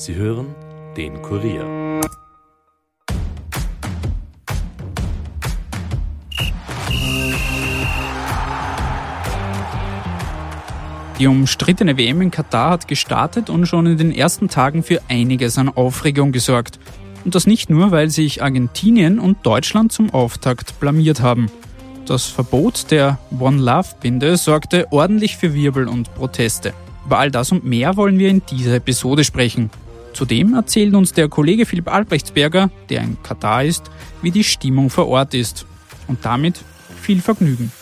Sie hören den Kurier. Die umstrittene WM in Katar hat gestartet und schon in den ersten Tagen für einiges an Aufregung gesorgt. Und das nicht nur, weil sich Argentinien und Deutschland zum Auftakt blamiert haben. Das Verbot der One Love Binde sorgte ordentlich für Wirbel und Proteste. Über all das und mehr wollen wir in dieser Episode sprechen. Zudem erzählt uns der Kollege Philipp Albrechtsberger, der in Katar ist, wie die Stimmung vor Ort ist. Und damit viel Vergnügen.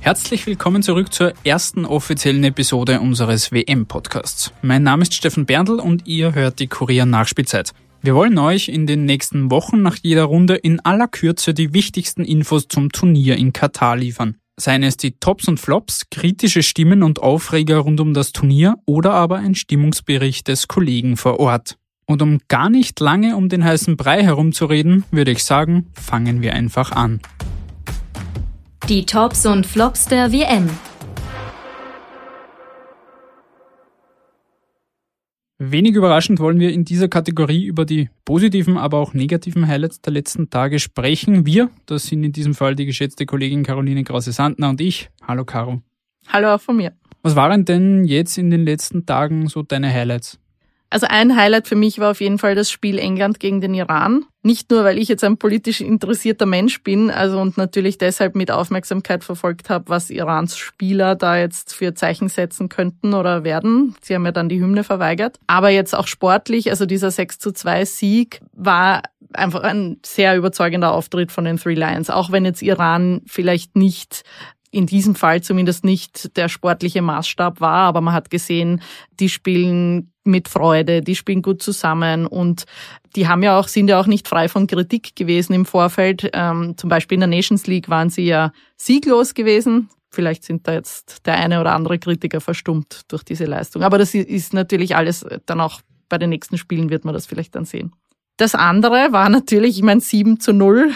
Herzlich willkommen zurück zur ersten offiziellen Episode unseres WM-Podcasts. Mein Name ist Steffen Berndl und ihr hört die Kurier Nachspielzeit. Wir wollen euch in den nächsten Wochen nach jeder Runde in aller Kürze die wichtigsten Infos zum Turnier in Katar liefern. Seien es die Tops und Flops, kritische Stimmen und Aufreger rund um das Turnier oder aber ein Stimmungsbericht des Kollegen vor Ort. Und um gar nicht lange um den heißen Brei herumzureden, würde ich sagen, fangen wir einfach an. Die Tops und Flops der WM. Wenig überraschend wollen wir in dieser Kategorie über die positiven, aber auch negativen Highlights der letzten Tage sprechen. Wir, das sind in diesem Fall die geschätzte Kollegin Caroline Krause-Sandner und ich. Hallo Caro. Hallo auch von mir. Was waren denn jetzt in den letzten Tagen so deine Highlights? Also ein Highlight für mich war auf jeden Fall das Spiel England gegen den Iran. Nicht nur, weil ich jetzt ein politisch interessierter Mensch bin, also und natürlich deshalb mit Aufmerksamkeit verfolgt habe, was Irans Spieler da jetzt für Zeichen setzen könnten oder werden. Sie haben ja dann die Hymne verweigert. Aber jetzt auch sportlich, also dieser 6 zu 2 Sieg war einfach ein sehr überzeugender Auftritt von den Three Lions. Auch wenn jetzt Iran vielleicht nicht in diesem Fall zumindest nicht der sportliche Maßstab war, aber man hat gesehen, die spielen mit Freude, die spielen gut zusammen und die haben ja auch, sind ja auch nicht frei von Kritik gewesen im Vorfeld. Ähm, zum Beispiel in der Nations League waren sie ja sieglos gewesen. Vielleicht sind da jetzt der eine oder andere Kritiker verstummt durch diese Leistung. Aber das ist natürlich alles dann auch bei den nächsten Spielen wird man das vielleicht dann sehen. Das andere war natürlich, ich meine, 7 zu 0,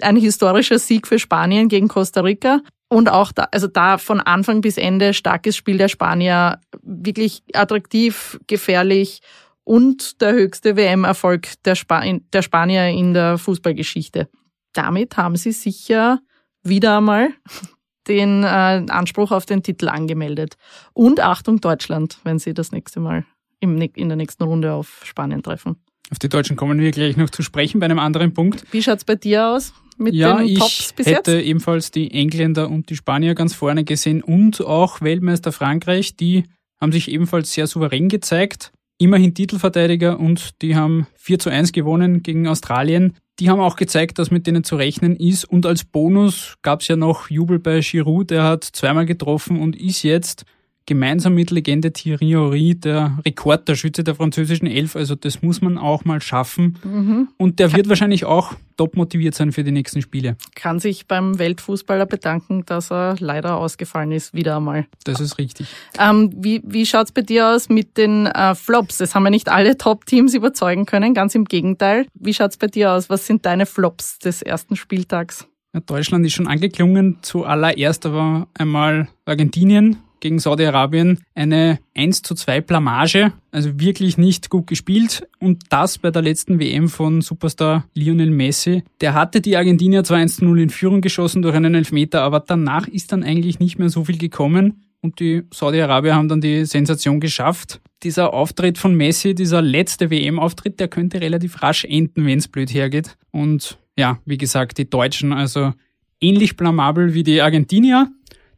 ein historischer Sieg für Spanien gegen Costa Rica. Und auch da, also da von Anfang bis Ende starkes Spiel der Spanier, wirklich attraktiv, gefährlich und der höchste WM-Erfolg der, Spa der Spanier in der Fußballgeschichte. Damit haben sie sicher wieder einmal den äh, Anspruch auf den Titel angemeldet. Und Achtung Deutschland, wenn sie das nächste Mal im, in der nächsten Runde auf Spanien treffen. Auf die Deutschen kommen wir gleich noch zu sprechen bei einem anderen Punkt. Wie schaut's bei dir aus? Mit ja, den Tops bis jetzt? Ich hätte ebenfalls die Engländer und die Spanier ganz vorne gesehen und auch Weltmeister Frankreich, die haben sich ebenfalls sehr souverän gezeigt. Immerhin Titelverteidiger und die haben 4 zu 1 gewonnen gegen Australien. Die haben auch gezeigt, dass mit denen zu rechnen ist. Und als Bonus gab es ja noch Jubel bei Giroud, der hat zweimal getroffen und ist jetzt gemeinsam mit Legende Thierry Henry der Rekordtorschütze der französischen Elf. Also das muss man auch mal schaffen. Mhm. Und der wird wahrscheinlich auch top motiviert sein für die nächsten Spiele. Kann sich beim Weltfußballer bedanken, dass er leider ausgefallen ist, wieder einmal. Das ist richtig. Ähm, wie wie schaut's bei dir aus mit den äh, Flops? Es haben ja nicht alle Top-Teams überzeugen können, ganz im Gegenteil. Wie schaut's bei dir aus? Was sind deine Flops des ersten Spieltags? Ja, Deutschland ist schon angeklungen. Zuallererst aber einmal Argentinien gegen Saudi-Arabien eine 1 zu 2 Blamage, also wirklich nicht gut gespielt und das bei der letzten WM von Superstar Lionel Messi. Der hatte die Argentinier zwar 1 zu 0 in Führung geschossen durch einen Elfmeter, aber danach ist dann eigentlich nicht mehr so viel gekommen und die Saudi-Arabier haben dann die Sensation geschafft. Dieser Auftritt von Messi, dieser letzte WM-Auftritt, der könnte relativ rasch enden, wenn es blöd hergeht. Und ja, wie gesagt, die Deutschen, also ähnlich blamabel wie die Argentinier.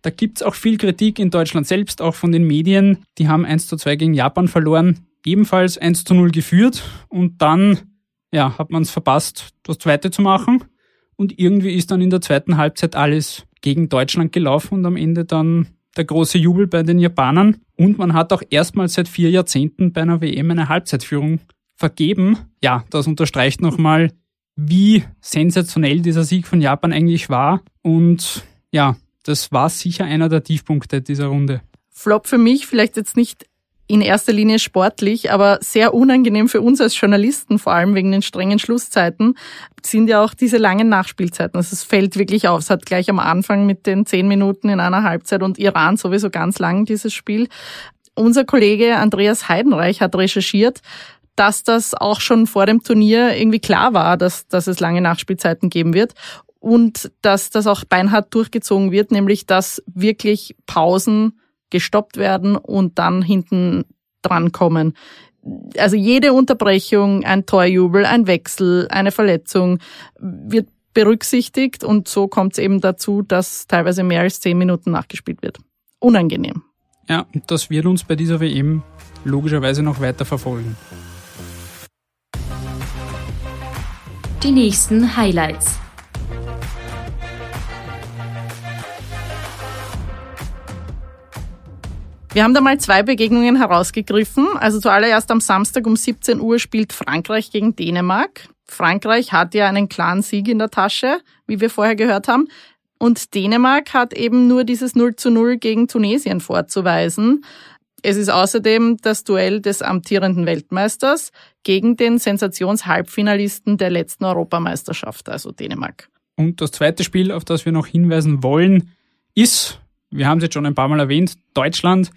Da gibt's auch viel Kritik in Deutschland selbst, auch von den Medien. Die haben 1 zu 2 gegen Japan verloren, ebenfalls 1 zu 0 geführt und dann ja, hat man es verpasst, das zweite zu machen. Und irgendwie ist dann in der zweiten Halbzeit alles gegen Deutschland gelaufen und am Ende dann der große Jubel bei den Japanern. Und man hat auch erstmals seit vier Jahrzehnten bei einer WM eine Halbzeitführung vergeben. Ja, das unterstreicht nochmal, wie sensationell dieser Sieg von Japan eigentlich war. Und ja, das war sicher einer der Tiefpunkte dieser Runde. Flop für mich, vielleicht jetzt nicht in erster Linie sportlich, aber sehr unangenehm für uns als Journalisten, vor allem wegen den strengen Schlusszeiten, sind ja auch diese langen Nachspielzeiten. Also es fällt wirklich auf. Es hat gleich am Anfang mit den zehn Minuten in einer Halbzeit und Iran sowieso ganz lang dieses Spiel. Unser Kollege Andreas Heidenreich hat recherchiert, dass das auch schon vor dem Turnier irgendwie klar war, dass, dass es lange Nachspielzeiten geben wird und dass das auch beinhart durchgezogen wird, nämlich dass wirklich Pausen gestoppt werden und dann hinten dran kommen. Also jede Unterbrechung, ein Torjubel, ein Wechsel, eine Verletzung wird berücksichtigt und so kommt es eben dazu, dass teilweise mehr als zehn Minuten nachgespielt wird. Unangenehm. Ja, das wird uns bei dieser WM logischerweise noch weiter verfolgen. Die nächsten Highlights. Wir haben da mal zwei Begegnungen herausgegriffen. Also zuallererst am Samstag um 17 Uhr spielt Frankreich gegen Dänemark. Frankreich hat ja einen klaren Sieg in der Tasche, wie wir vorher gehört haben. Und Dänemark hat eben nur dieses 0 zu 0 gegen Tunesien vorzuweisen. Es ist außerdem das Duell des amtierenden Weltmeisters gegen den Sensationshalbfinalisten der letzten Europameisterschaft, also Dänemark. Und das zweite Spiel, auf das wir noch hinweisen wollen, ist wir haben es jetzt schon ein paar Mal erwähnt, Deutschland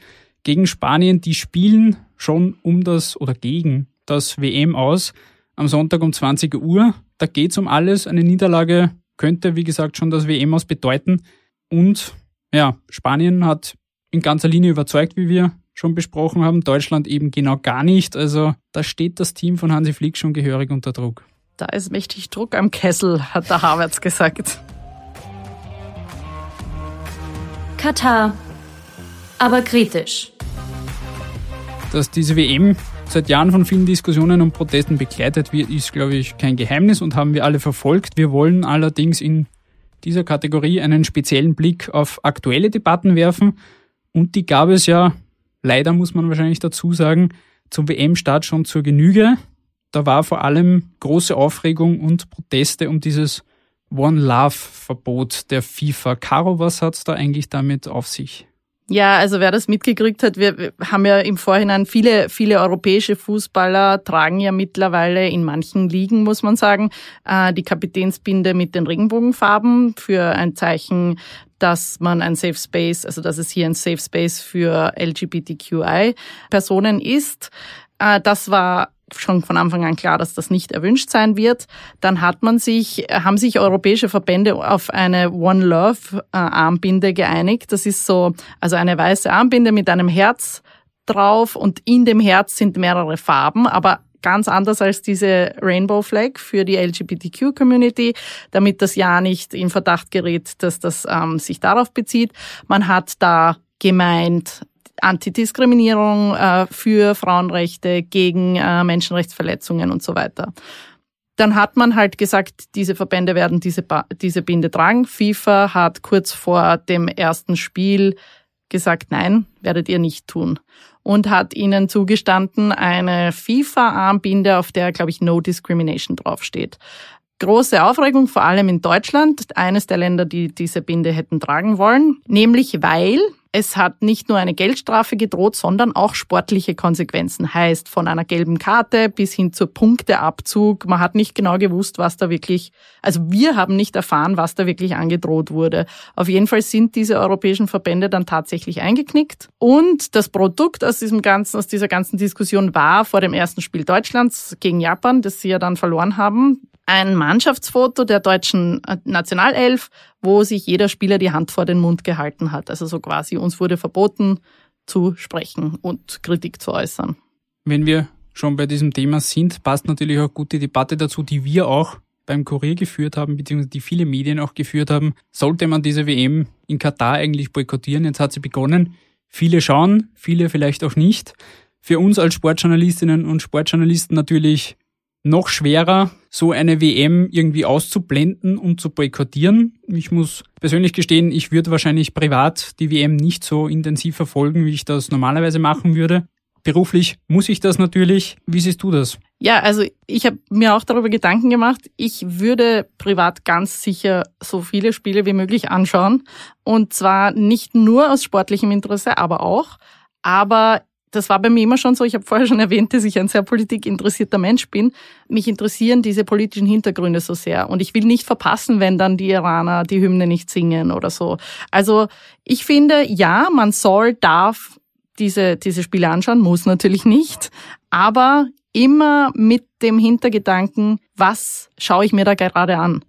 gegen Spanien, die spielen schon um das oder gegen das WM aus am Sonntag um 20 Uhr. Da geht es um alles. Eine Niederlage könnte, wie gesagt, schon das WM aus bedeuten. Und ja, Spanien hat in ganzer Linie überzeugt, wie wir schon besprochen haben. Deutschland eben genau gar nicht. Also da steht das Team von Hansi Flick schon gehörig unter Druck. Da ist mächtig Druck am Kessel, hat der Havertz gesagt. Katar, aber kritisch. Dass diese WM seit Jahren von vielen Diskussionen und Protesten begleitet wird, ist, glaube ich, kein Geheimnis und haben wir alle verfolgt. Wir wollen allerdings in dieser Kategorie einen speziellen Blick auf aktuelle Debatten werfen. Und die gab es ja, leider muss man wahrscheinlich dazu sagen, zum WM-Start schon zur Genüge. Da war vor allem große Aufregung und Proteste um dieses One Love-Verbot der FIFA. Caro, was hat's da eigentlich damit auf sich? Ja, also wer das mitgekriegt hat, wir haben ja im Vorhinein viele, viele europäische Fußballer tragen ja mittlerweile in manchen Ligen, muss man sagen, äh, die Kapitänsbinde mit den Regenbogenfarben für ein Zeichen, dass man ein Safe Space, also dass es hier ein Safe Space für LGBTQI-Personen ist. Äh, das war schon von Anfang an klar, dass das nicht erwünscht sein wird. Dann hat man sich, haben sich europäische Verbände auf eine One Love äh, Armbinde geeinigt. Das ist so, also eine weiße Armbinde mit einem Herz drauf und in dem Herz sind mehrere Farben, aber ganz anders als diese Rainbow Flag für die LGBTQ Community, damit das ja nicht in Verdacht gerät, dass das ähm, sich darauf bezieht. Man hat da gemeint, Antidiskriminierung, äh, für Frauenrechte, gegen äh, Menschenrechtsverletzungen und so weiter. Dann hat man halt gesagt, diese Verbände werden diese, diese Binde tragen. FIFA hat kurz vor dem ersten Spiel gesagt, nein, werdet ihr nicht tun. Und hat ihnen zugestanden eine FIFA-Armbinde, auf der, glaube ich, No Discrimination draufsteht. Große Aufregung, vor allem in Deutschland, eines der Länder, die diese Binde hätten tragen wollen, nämlich weil es hat nicht nur eine Geldstrafe gedroht, sondern auch sportliche Konsequenzen. Heißt von einer gelben Karte bis hin zur Punkteabzug. Man hat nicht genau gewusst, was da wirklich, also wir haben nicht erfahren, was da wirklich angedroht wurde. Auf jeden Fall sind diese europäischen Verbände dann tatsächlich eingeknickt. Und das Produkt aus diesem ganzen, aus dieser ganzen Diskussion war vor dem ersten Spiel Deutschlands gegen Japan, das sie ja dann verloren haben, ein Mannschaftsfoto der deutschen äh, Nationalelf, wo sich jeder Spieler die Hand vor den Mund gehalten hat. Also so quasi uns wurde verboten zu sprechen und Kritik zu äußern. Wenn wir schon bei diesem Thema sind, passt natürlich auch gut die Debatte dazu, die wir auch beim Kurier geführt haben, beziehungsweise die viele Medien auch geführt haben. Sollte man diese WM in Katar eigentlich boykottieren? Jetzt hat sie begonnen. Viele schauen, viele vielleicht auch nicht. Für uns als Sportjournalistinnen und Sportjournalisten natürlich noch schwerer, so eine WM irgendwie auszublenden und zu boykottieren. Ich muss persönlich gestehen, ich würde wahrscheinlich privat die WM nicht so intensiv verfolgen, wie ich das normalerweise machen würde. Beruflich muss ich das natürlich. Wie siehst du das? Ja, also ich habe mir auch darüber Gedanken gemacht. Ich würde privat ganz sicher so viele Spiele wie möglich anschauen. Und zwar nicht nur aus sportlichem Interesse, aber auch. Aber das war bei mir immer schon so. Ich habe vorher schon erwähnt, dass ich ein sehr politikinteressierter Mensch bin. Mich interessieren diese politischen Hintergründe so sehr. Und ich will nicht verpassen, wenn dann die Iraner die Hymne nicht singen oder so. Also ich finde, ja, man soll, darf diese, diese Spiele anschauen, muss natürlich nicht. Aber immer mit dem Hintergedanken, was schaue ich mir da gerade an?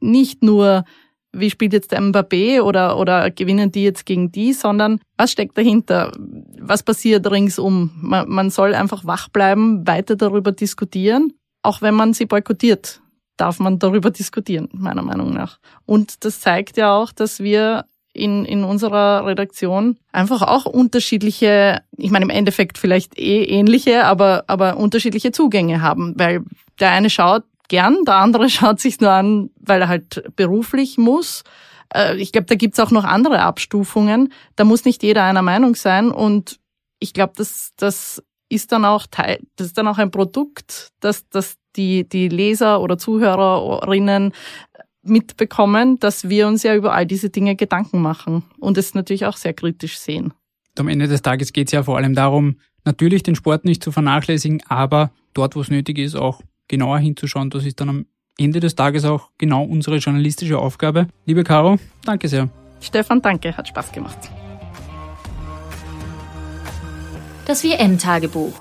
Nicht nur, wie spielt jetzt der Mbappé oder, oder gewinnen die jetzt gegen die, sondern was steckt dahinter? Was passiert ringsum? Man, man soll einfach wach bleiben, weiter darüber diskutieren. Auch wenn man sie boykottiert, darf man darüber diskutieren, meiner Meinung nach. Und das zeigt ja auch, dass wir in, in unserer Redaktion einfach auch unterschiedliche, ich meine im Endeffekt vielleicht eh ähnliche, aber, aber unterschiedliche Zugänge haben, weil der eine schaut gern, der andere schaut sich nur an, weil er halt beruflich muss. Äh, ich glaube, da gibt's auch noch andere Abstufungen. Da muss nicht jeder einer Meinung sein. Und ich glaube, das, das ist dann auch Teil, das ist dann auch ein Produkt, dass, dass die, die Leser oder Zuhörerinnen mitbekommen, dass wir uns ja über all diese Dinge Gedanken machen und es natürlich auch sehr kritisch sehen. Am Ende des Tages geht es ja vor allem darum, natürlich den Sport nicht zu vernachlässigen, aber dort, wo es nötig ist, auch genauer hinzuschauen. Das ist dann am Ende des Tages auch genau unsere journalistische Aufgabe. Liebe Caro, danke sehr. Stefan, danke, hat Spaß gemacht. Das WM-Tagebuch.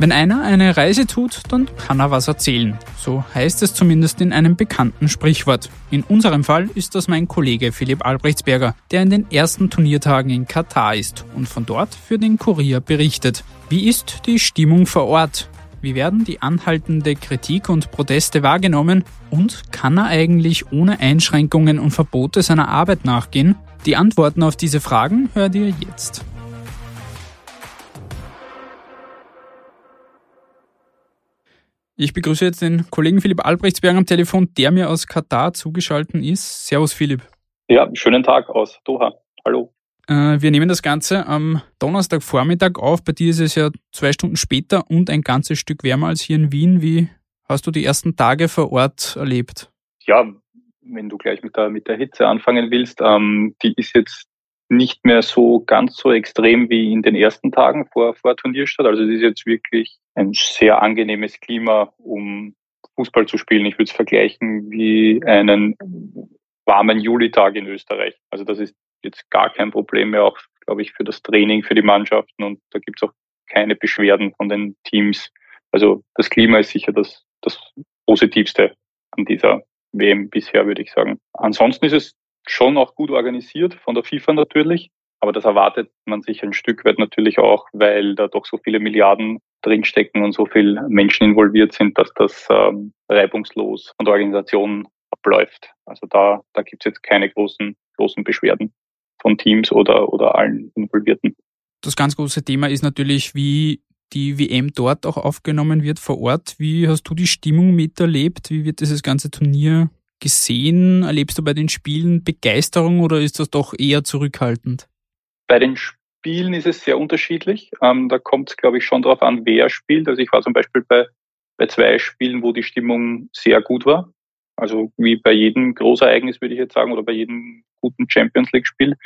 Wenn einer eine Reise tut, dann kann er was erzählen. So heißt es zumindest in einem bekannten Sprichwort. In unserem Fall ist das mein Kollege Philipp Albrechtsberger, der in den ersten Turniertagen in Katar ist und von dort für den Kurier berichtet. Wie ist die Stimmung vor Ort? Wie werden die anhaltende Kritik und Proteste wahrgenommen? Und kann er eigentlich ohne Einschränkungen und Verbote seiner Arbeit nachgehen? Die Antworten auf diese Fragen hört ihr jetzt. Ich begrüße jetzt den Kollegen Philipp Albrechtsberg am Telefon, der mir aus Katar zugeschaltet ist. Servus Philipp. Ja, schönen Tag aus Doha. Hallo. Äh, wir nehmen das Ganze am Donnerstagvormittag auf. Bei dir ist es ja zwei Stunden später und ein ganzes Stück wärmer als hier in Wien. Wie hast du die ersten Tage vor Ort erlebt? Ja, wenn du gleich mit der, mit der Hitze anfangen willst, ähm, die ist jetzt nicht mehr so ganz so extrem wie in den ersten Tagen vor, vor Turnierstart. Also es ist jetzt wirklich ein sehr angenehmes Klima, um Fußball zu spielen. Ich würde es vergleichen wie einen warmen Julitag in Österreich. Also das ist jetzt gar kein Problem mehr, auch, glaube ich, für das Training, für die Mannschaften. Und da gibt es auch keine Beschwerden von den Teams. Also das Klima ist sicher das, das Positivste an dieser WM bisher, würde ich sagen. Ansonsten ist es schon auch gut organisiert von der FIFA natürlich. Aber das erwartet man sich ein Stück weit natürlich auch, weil da doch so viele Milliarden drinstecken und so viele Menschen involviert sind, dass das ähm, reibungslos von der Organisation abläuft. Also da, da gibt es jetzt keine großen, großen Beschwerden von Teams oder, oder allen Involvierten. Das ganz große Thema ist natürlich, wie die WM dort auch aufgenommen wird vor Ort. Wie hast du die Stimmung miterlebt? Wie wird dieses ganze Turnier gesehen? Erlebst du bei den Spielen Begeisterung oder ist das doch eher zurückhaltend? Bei den Spielen ist es sehr unterschiedlich. Ähm, da kommt es, glaube ich, schon darauf an, wer spielt. Also ich war zum Beispiel bei, bei zwei Spielen, wo die Stimmung sehr gut war. Also wie bei jedem Großereignis, würde ich jetzt sagen, oder bei jedem guten Champions League-Spiel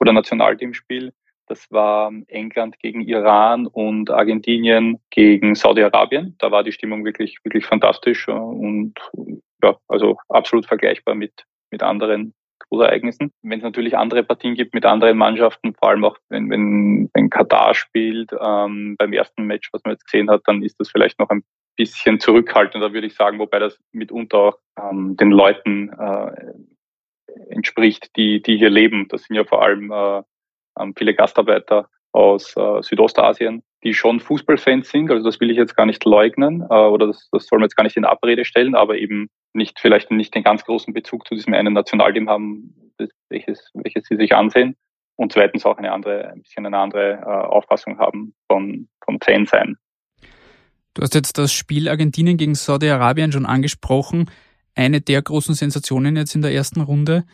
oder Nationalteamspiel. Das war England gegen Iran und Argentinien gegen Saudi-Arabien. Da war die Stimmung wirklich, wirklich fantastisch und ja, also absolut vergleichbar mit, mit anderen Großereignissen. Wenn es natürlich andere Partien gibt mit anderen Mannschaften, vor allem auch wenn, wenn, wenn Katar spielt, ähm, beim ersten Match, was man jetzt gesehen hat, dann ist das vielleicht noch ein bisschen zurückhaltender, würde ich sagen, wobei das mitunter auch ähm, den Leuten äh, entspricht, die, die hier leben. Das sind ja vor allem äh, ähm, viele Gastarbeiter aus äh, Südostasien, die schon Fußballfans sind. Also das will ich jetzt gar nicht leugnen äh, oder das, das soll man jetzt gar nicht in Abrede stellen, aber eben nicht vielleicht nicht den ganz großen Bezug zu diesem einen Nationalteam haben, welches, welches sie sich ansehen. Und zweitens auch eine andere, ein bisschen eine andere äh, Auffassung haben von, von Fan sein. Du hast jetzt das Spiel Argentinien gegen Saudi-Arabien schon angesprochen. Eine der großen Sensationen jetzt in der ersten Runde.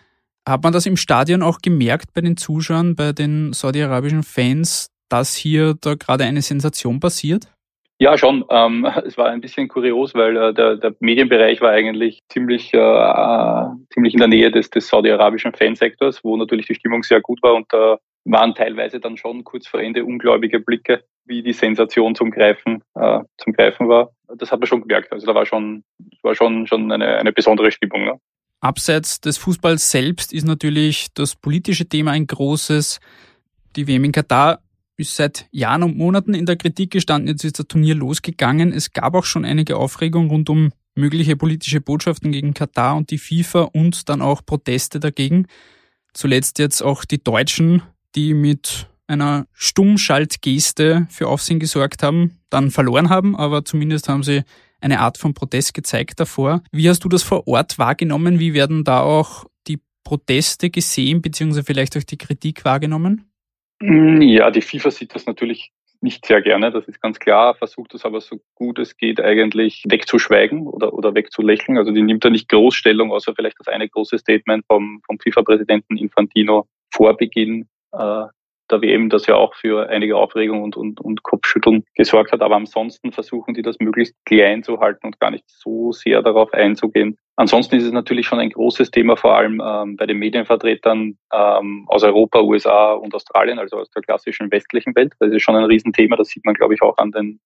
Hat man das im Stadion auch gemerkt bei den Zuschauern, bei den saudi-arabischen Fans, dass hier da gerade eine Sensation passiert? Ja, schon. Ähm, es war ein bisschen kurios, weil äh, der, der Medienbereich war eigentlich ziemlich, äh, ziemlich in der Nähe des, des saudi-arabischen Fansektors, wo natürlich die Stimmung sehr gut war und da waren teilweise dann schon kurz vor Ende ungläubige Blicke, wie die Sensation zum Greifen, äh, zum Greifen war. Das hat man schon gemerkt. Also da war schon, war schon, schon eine, eine besondere Stimmung. Ne? Abseits des Fußballs selbst ist natürlich das politische Thema ein großes. Die WM in Katar ist seit Jahren und Monaten in der Kritik gestanden. Jetzt ist das Turnier losgegangen. Es gab auch schon einige Aufregung rund um mögliche politische Botschaften gegen Katar und die FIFA und dann auch Proteste dagegen. Zuletzt jetzt auch die Deutschen, die mit einer Stummschaltgeste für Aufsehen gesorgt haben, dann verloren haben, aber zumindest haben sie eine Art von Protest gezeigt davor. Wie hast du das vor Ort wahrgenommen? Wie werden da auch die Proteste gesehen, beziehungsweise vielleicht auch die Kritik wahrgenommen? Mm, ja, die FIFA sieht das natürlich nicht sehr gerne, das ist ganz klar, versucht das aber so gut es geht eigentlich wegzuschweigen oder, oder wegzulächeln. Also die nimmt da nicht Großstellung, außer vielleicht das eine große Statement vom, vom FIFA-Präsidenten Infantino vor Beginn äh, der WM, das ja auch für einige Aufregung und, und, und Kopfschütteln gesorgt hat. Aber ansonsten versuchen die das möglichst klein zu halten und gar nicht so sehr darauf einzugehen. Ansonsten ist es natürlich schon ein großes Thema, vor allem ähm, bei den Medienvertretern ähm, aus Europa, USA und Australien, also aus der klassischen westlichen Welt. Das ist schon ein Riesenthema. Das sieht man, glaube ich, auch an den,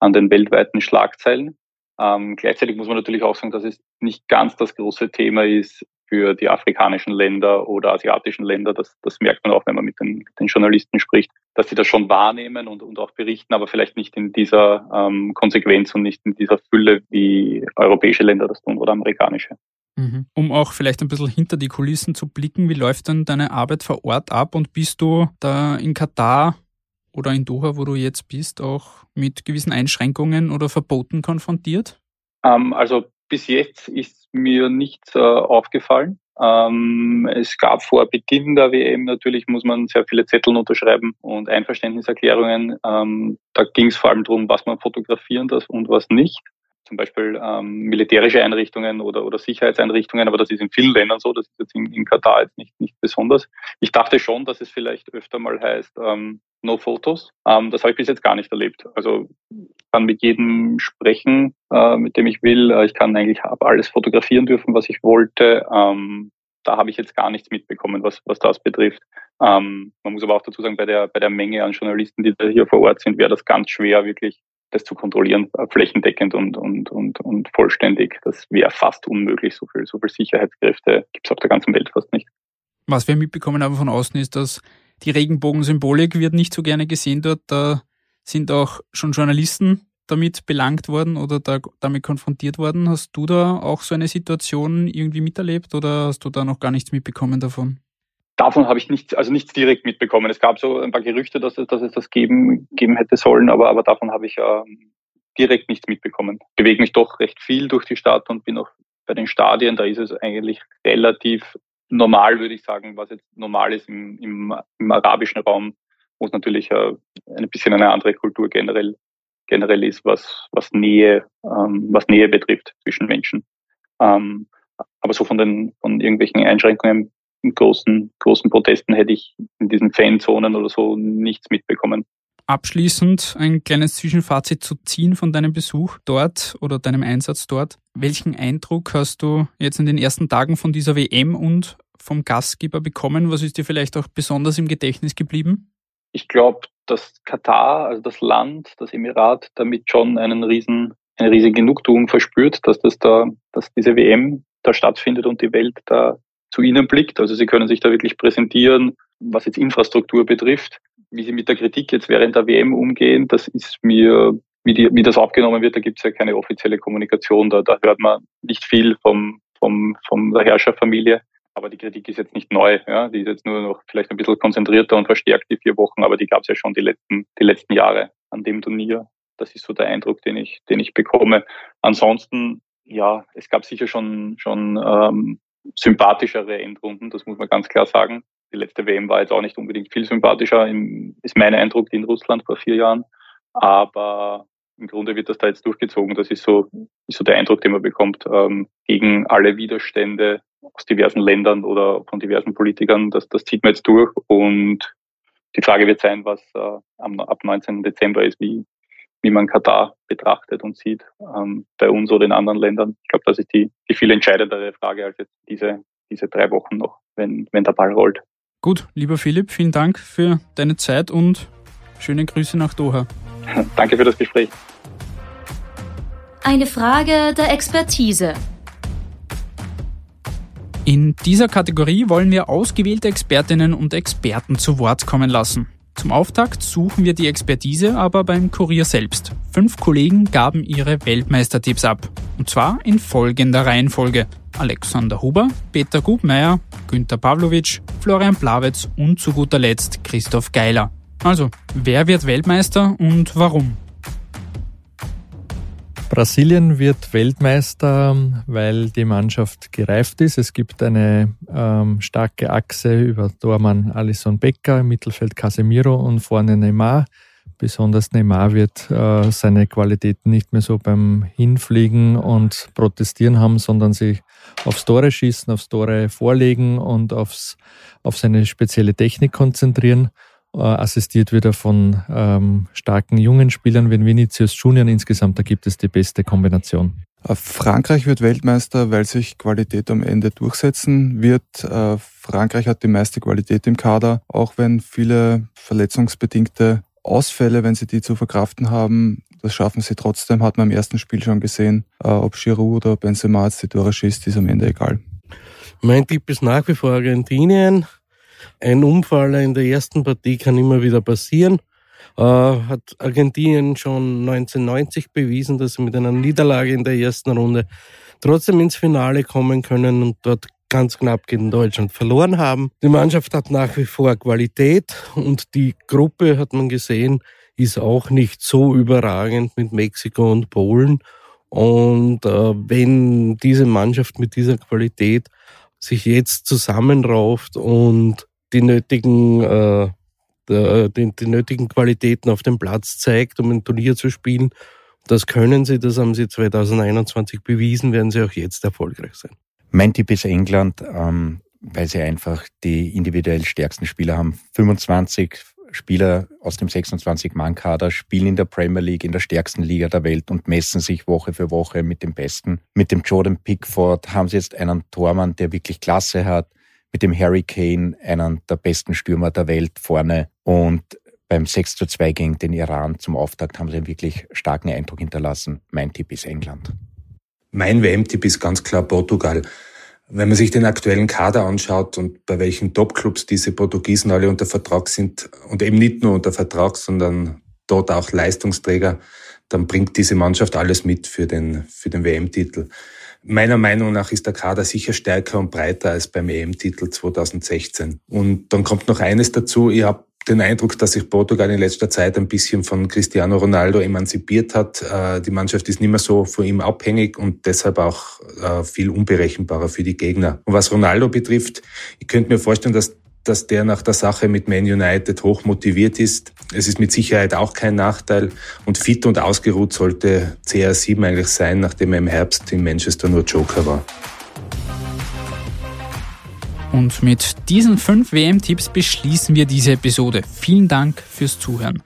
an den weltweiten Schlagzeilen. Ähm, gleichzeitig muss man natürlich auch sagen, dass es nicht ganz das große Thema ist für die afrikanischen Länder oder asiatischen Länder. Das, das merkt man auch, wenn man mit den, den Journalisten spricht, dass sie das schon wahrnehmen und, und auch berichten, aber vielleicht nicht in dieser ähm, Konsequenz und nicht in dieser Fülle, wie europäische Länder das tun oder amerikanische. Mhm. Um auch vielleicht ein bisschen hinter die Kulissen zu blicken, wie läuft denn deine Arbeit vor Ort ab und bist du da in Katar oder in Doha, wo du jetzt bist, auch mit gewissen Einschränkungen oder Verboten konfrontiert? Ähm, also bis jetzt ist mir nichts äh, aufgefallen. Ähm, es gab vor Beginn der WM natürlich, muss man sehr viele Zettel unterschreiben und Einverständniserklärungen. Ähm, da ging es vor allem darum, was man fotografieren darf und was nicht. Zum Beispiel ähm, militärische Einrichtungen oder, oder Sicherheitseinrichtungen, aber das ist in vielen Ländern so, das ist jetzt in, in Katar jetzt nicht, nicht besonders. Ich dachte schon, dass es vielleicht öfter mal heißt, ähm, no Fotos. Ähm, das habe ich bis jetzt gar nicht erlebt. Also kann mit jedem sprechen, äh, mit dem ich will. Äh, ich kann eigentlich alles fotografieren dürfen, was ich wollte. Ähm, da habe ich jetzt gar nichts mitbekommen, was, was das betrifft. Ähm, man muss aber auch dazu sagen, bei der, bei der Menge an Journalisten, die da hier vor Ort sind, wäre das ganz schwer, wirklich das zu kontrollieren, äh, flächendeckend und, und, und, und vollständig. Das wäre fast unmöglich. So viel, so viel Sicherheitskräfte gibt es auf der ganzen Welt fast nicht. Was wir mitbekommen haben von außen ist, dass die Regenbogensymbolik wird nicht so gerne gesehen dort. Da sind auch schon Journalisten damit belangt worden oder da, damit konfrontiert worden. Hast du da auch so eine Situation irgendwie miterlebt oder hast du da noch gar nichts mitbekommen davon? Davon habe ich nichts, also nichts direkt mitbekommen. Es gab so ein paar Gerüchte, dass es, dass es das geben, geben hätte sollen, aber, aber davon habe ich äh, direkt nichts mitbekommen. Ich bewege mich doch recht viel durch die Stadt und bin auch bei den Stadien, da ist es eigentlich relativ normal, würde ich sagen, was jetzt normal ist im, im, im arabischen Raum, wo es natürlich äh, ein bisschen eine andere Kultur generell, generell ist, was, was Nähe, ähm, was Nähe betrifft zwischen Menschen. Ähm, aber so von den, von irgendwelchen Einschränkungen in großen, großen Protesten hätte ich in diesen Fanzonen oder so nichts mitbekommen. Abschließend ein kleines Zwischenfazit zu ziehen von deinem Besuch dort oder deinem Einsatz dort. Welchen Eindruck hast du jetzt in den ersten Tagen von dieser WM und vom Gastgeber bekommen? Was ist dir vielleicht auch besonders im Gedächtnis geblieben? Ich glaube, dass Katar, also das Land, das Emirat, damit schon einen riesen, eine riesige Genugtuung verspürt, dass das da, dass diese WM da stattfindet und die Welt da zu ihnen blickt. Also sie können sich da wirklich präsentieren, was jetzt Infrastruktur betrifft wie sie mit der Kritik jetzt während der WM umgehen, das ist mir, wie, die, wie das aufgenommen wird, da gibt es ja keine offizielle Kommunikation, da, da hört man nicht viel vom, vom, von der Herrscherfamilie. Aber die Kritik ist jetzt nicht neu, ja. Die ist jetzt nur noch vielleicht ein bisschen konzentrierter und verstärkt die vier Wochen, aber die gab es ja schon die letzten, die letzten Jahre an dem Turnier. Das ist so der Eindruck, den ich, den ich bekomme. Ansonsten, ja, es gab sicher schon, schon ähm, sympathischere Endrunden, das muss man ganz klar sagen die letzte WM war jetzt auch nicht unbedingt viel sympathischer, ist mein Eindruck, in Russland vor vier Jahren. Aber im Grunde wird das da jetzt durchgezogen. Das ist so, ist so der Eindruck, den man bekommt, ähm, gegen alle Widerstände aus diversen Ländern oder von diversen Politikern. Das, das zieht man jetzt durch. Und die Frage wird sein, was äh, ab 19. Dezember ist, wie, wie man Katar betrachtet und sieht, ähm, bei uns oder in anderen Ländern. Ich glaube, das ist die, die viel entscheidendere Frage als jetzt diese, diese drei Wochen noch, wenn, wenn der Ball rollt. Gut, lieber Philipp, vielen Dank für deine Zeit und schöne Grüße nach Doha. Danke für das Gespräch. Eine Frage der Expertise. In dieser Kategorie wollen wir ausgewählte Expertinnen und Experten zu Wort kommen lassen. Zum Auftakt suchen wir die Expertise aber beim Kurier selbst. Fünf Kollegen gaben ihre Weltmeistertipps ab. Und zwar in folgender Reihenfolge. Alexander Huber, Peter Gubmeier, Günter Pavlovic, Florian Plawetz und zu guter Letzt Christoph Geiler. Also, wer wird Weltmeister und warum? Brasilien wird Weltmeister, weil die Mannschaft gereift ist. Es gibt eine ähm, starke Achse über Dormann, Alisson Becker, im Mittelfeld Casemiro und vorne Neymar. Besonders Neymar wird äh, seine Qualitäten nicht mehr so beim Hinfliegen und Protestieren haben, sondern sich aufs Tore schießen, aufs Tore vorlegen und aufs, auf seine spezielle Technik konzentrieren. Äh, assistiert wird er von ähm, starken jungen Spielern wie Vinicius Junior. Insgesamt, da gibt es die beste Kombination. Äh, Frankreich wird Weltmeister, weil sich Qualität am Ende durchsetzen wird. Äh, Frankreich hat die meiste Qualität im Kader, auch wenn viele verletzungsbedingte Ausfälle, wenn sie die zu verkraften haben, das schaffen sie trotzdem, hat man im ersten Spiel schon gesehen. Ob Giroud oder Benzema jetzt die Tore schießt, ist am Ende egal. Mein Tipp ist nach wie vor Argentinien. Ein Unfall in der ersten Partie kann immer wieder passieren. Äh, hat Argentinien schon 1990 bewiesen, dass sie mit einer Niederlage in der ersten Runde trotzdem ins Finale kommen können und dort ganz knapp gegen Deutschland verloren haben. Die Mannschaft hat nach wie vor Qualität und die Gruppe, hat man gesehen, ist auch nicht so überragend mit Mexiko und Polen. Und äh, wenn diese Mannschaft mit dieser Qualität sich jetzt zusammenrauft und die nötigen, äh, die, die nötigen Qualitäten auf dem Platz zeigt, um ein Turnier zu spielen. Das können sie, das haben sie 2021 bewiesen, werden sie auch jetzt erfolgreich sein. Mein Tipp ist England, ähm, weil sie einfach die individuell stärksten Spieler haben. 25 Spieler aus dem 26-Mann-Kader spielen in der Premier League, in der stärksten Liga der Welt und messen sich Woche für Woche mit dem Besten. Mit dem Jordan Pickford haben sie jetzt einen Tormann, der wirklich Klasse hat mit dem Harry Kane, einen der besten Stürmer der Welt, vorne. Und beim 6 zu 2 gegen den Iran zum Auftakt haben sie einen wirklich starken Eindruck hinterlassen. Mein Tipp ist England. Mein WM-Tipp ist ganz klar Portugal. Wenn man sich den aktuellen Kader anschaut und bei welchen Topclubs diese Portugiesen alle unter Vertrag sind und eben nicht nur unter Vertrag, sondern dort auch Leistungsträger, dann bringt diese Mannschaft alles mit für den, für den WM-Titel. Meiner Meinung nach ist der Kader sicher stärker und breiter als beim EM-Titel 2016. Und dann kommt noch eines dazu. Ich habe den Eindruck, dass sich Portugal in letzter Zeit ein bisschen von Cristiano Ronaldo emanzipiert hat. Äh, die Mannschaft ist nicht mehr so von ihm abhängig und deshalb auch äh, viel unberechenbarer für die Gegner. Und was Ronaldo betrifft, ich könnte mir vorstellen, dass dass der nach der Sache mit Man United hoch motiviert ist. Es ist mit Sicherheit auch kein Nachteil und fit und ausgeruht sollte CR7 eigentlich sein, nachdem er im Herbst in Manchester nur Joker war. Und mit diesen fünf WM-Tipps beschließen wir diese Episode. Vielen Dank fürs Zuhören.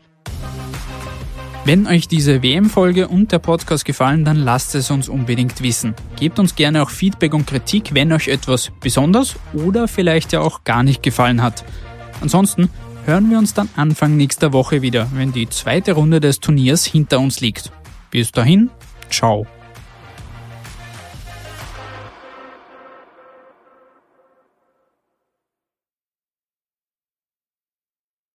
Wenn euch diese WM-Folge und der Podcast gefallen, dann lasst es uns unbedingt wissen. Gebt uns gerne auch Feedback und Kritik, wenn euch etwas besonders oder vielleicht ja auch gar nicht gefallen hat. Ansonsten hören wir uns dann Anfang nächster Woche wieder, wenn die zweite Runde des Turniers hinter uns liegt. Bis dahin, ciao.